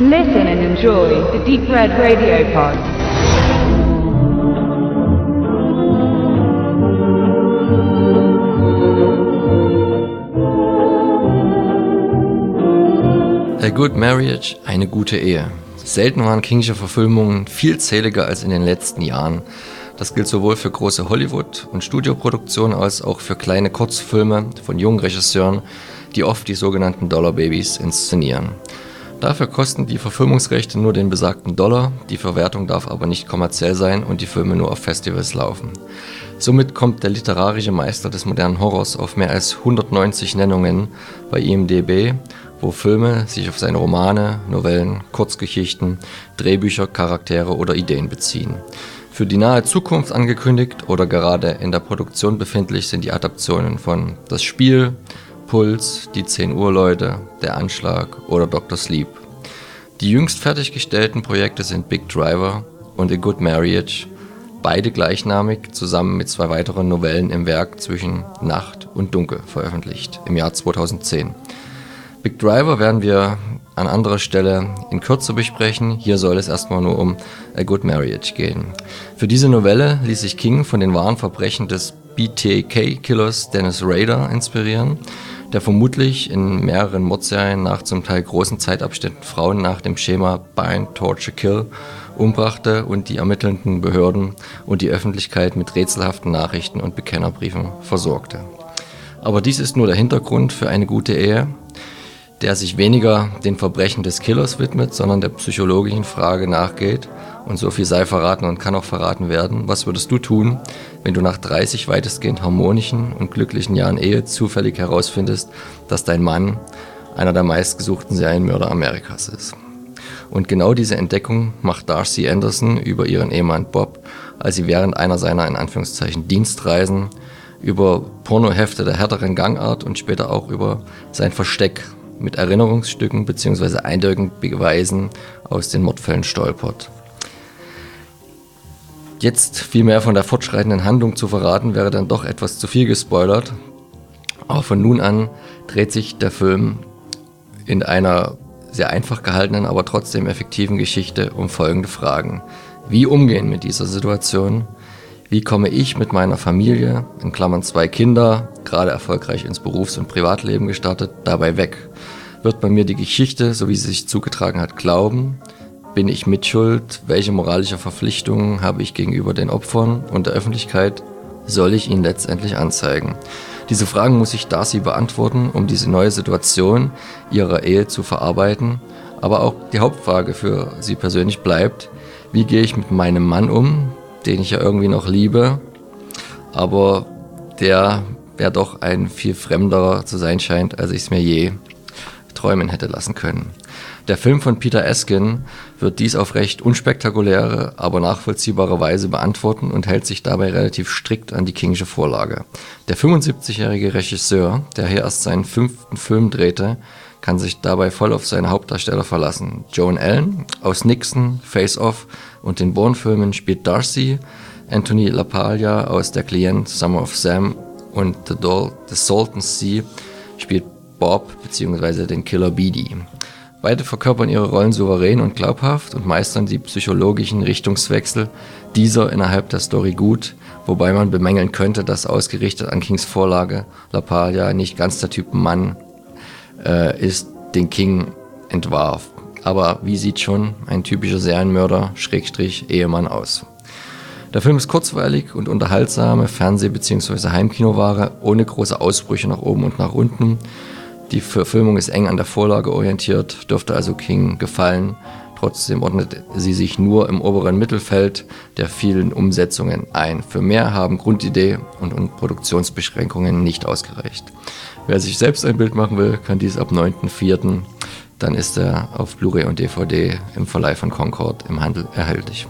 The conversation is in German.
Listen and enjoy the Deep Red Radio Pod. A Good Marriage, eine gute Ehe. Selten waren Kingsche Verfilmungen vielzähliger als in den letzten Jahren. Das gilt sowohl für große Hollywood- und Studioproduktionen als auch für kleine Kurzfilme von jungen Regisseuren, die oft die sogenannten Dollar Babies inszenieren. Dafür kosten die Verfilmungsrechte nur den besagten Dollar, die Verwertung darf aber nicht kommerziell sein und die Filme nur auf Festivals laufen. Somit kommt der literarische Meister des modernen Horrors auf mehr als 190 Nennungen bei IMDb, wo Filme sich auf seine Romane, Novellen, Kurzgeschichten, Drehbücher, Charaktere oder Ideen beziehen. Für die nahe Zukunft angekündigt oder gerade in der Produktion befindlich sind die Adaptionen von Das Spiel, Puls, Die 10 Uhr Leute, Der Anschlag oder Dr. Sleep. Die jüngst fertiggestellten Projekte sind Big Driver und A Good Marriage, beide gleichnamig zusammen mit zwei weiteren Novellen im Werk zwischen Nacht und Dunkel veröffentlicht im Jahr 2010. Big Driver werden wir an anderer Stelle in Kürze besprechen. Hier soll es erstmal nur um A Good Marriage gehen. Für diese Novelle ließ sich King von den wahren Verbrechen des BTK-Killers Dennis Rader inspirieren der vermutlich in mehreren Mordserien nach zum Teil großen Zeitabständen Frauen nach dem Schema Bind, Torture, Kill umbrachte und die ermittelnden Behörden und die Öffentlichkeit mit rätselhaften Nachrichten und Bekennerbriefen versorgte. Aber dies ist nur der Hintergrund für eine gute Ehe, der sich weniger den Verbrechen des Killers widmet, sondern der psychologischen Frage nachgeht. Und so viel sei verraten und kann auch verraten werden. Was würdest du tun, wenn du nach 30 weitestgehend harmonischen und glücklichen Jahren Ehe zufällig herausfindest, dass dein Mann einer der meistgesuchten Serienmörder Amerikas ist? Und genau diese Entdeckung macht Darcy Anderson über ihren Ehemann Bob, als sie während einer seiner in Anführungszeichen Dienstreisen über Pornohefte der härteren Gangart und später auch über sein Versteck mit Erinnerungsstücken bzw. eindeutigen Beweisen aus den Mordfällen stolpert. Jetzt viel mehr von der fortschreitenden Handlung zu verraten, wäre dann doch etwas zu viel gespoilert. Aber von nun an dreht sich der Film in einer sehr einfach gehaltenen, aber trotzdem effektiven Geschichte um folgende Fragen. Wie umgehen mit dieser Situation? Wie komme ich mit meiner Familie, in Klammern zwei Kinder, gerade erfolgreich ins Berufs- und Privatleben gestartet, dabei weg? Wird bei mir die Geschichte, so wie sie sich zugetragen hat, glauben? Bin ich mitschuld? Welche moralische Verpflichtungen habe ich gegenüber den Opfern und der Öffentlichkeit? Soll ich ihn letztendlich anzeigen? Diese Fragen muss sich Darcy beantworten, um diese neue Situation ihrer Ehe zu verarbeiten. Aber auch die Hauptfrage für sie persönlich bleibt, wie gehe ich mit meinem Mann um, den ich ja irgendwie noch liebe, aber der ja doch ein viel fremderer zu sein scheint, als ich es mir je träumen hätte lassen können. Der Film von Peter Eskin wird dies auf recht unspektakuläre, aber nachvollziehbare Weise beantworten und hält sich dabei relativ strikt an die Kingsche Vorlage. Der 75-jährige Regisseur, der hier erst seinen fünften Film drehte, kann sich dabei voll auf seine Hauptdarsteller verlassen. Joan Allen aus Nixon, Face Off und den Bourne-Filmen spielt Darcy, Anthony LaPaglia aus Der Klient, Summer of Sam und The, Doll, The Salton Sea spielt Bob bzw. den Killer Beady. Beide verkörpern ihre Rollen souverän und glaubhaft und meistern die psychologischen Richtungswechsel dieser innerhalb der Story gut, wobei man bemängeln könnte, dass ausgerichtet an Kings Vorlage LaPaglia nicht ganz der Typ Mann äh, ist, den King entwarf. Aber wie sieht schon ein typischer Serienmörder, Schrägstrich, Ehemann aus? Der Film ist kurzweilig und unterhaltsame Fernseh- bzw. Heimkinoware, ohne große Ausbrüche nach oben und nach unten. Die Verfilmung ist eng an der Vorlage orientiert, dürfte also King gefallen. Trotzdem ordnet sie sich nur im oberen Mittelfeld der vielen Umsetzungen ein. Für mehr haben Grundidee und Produktionsbeschränkungen nicht ausgereicht. Wer sich selbst ein Bild machen will, kann dies ab 9.4. Dann ist er auf Blu-ray und DVD im Verleih von Concord im Handel erhältlich.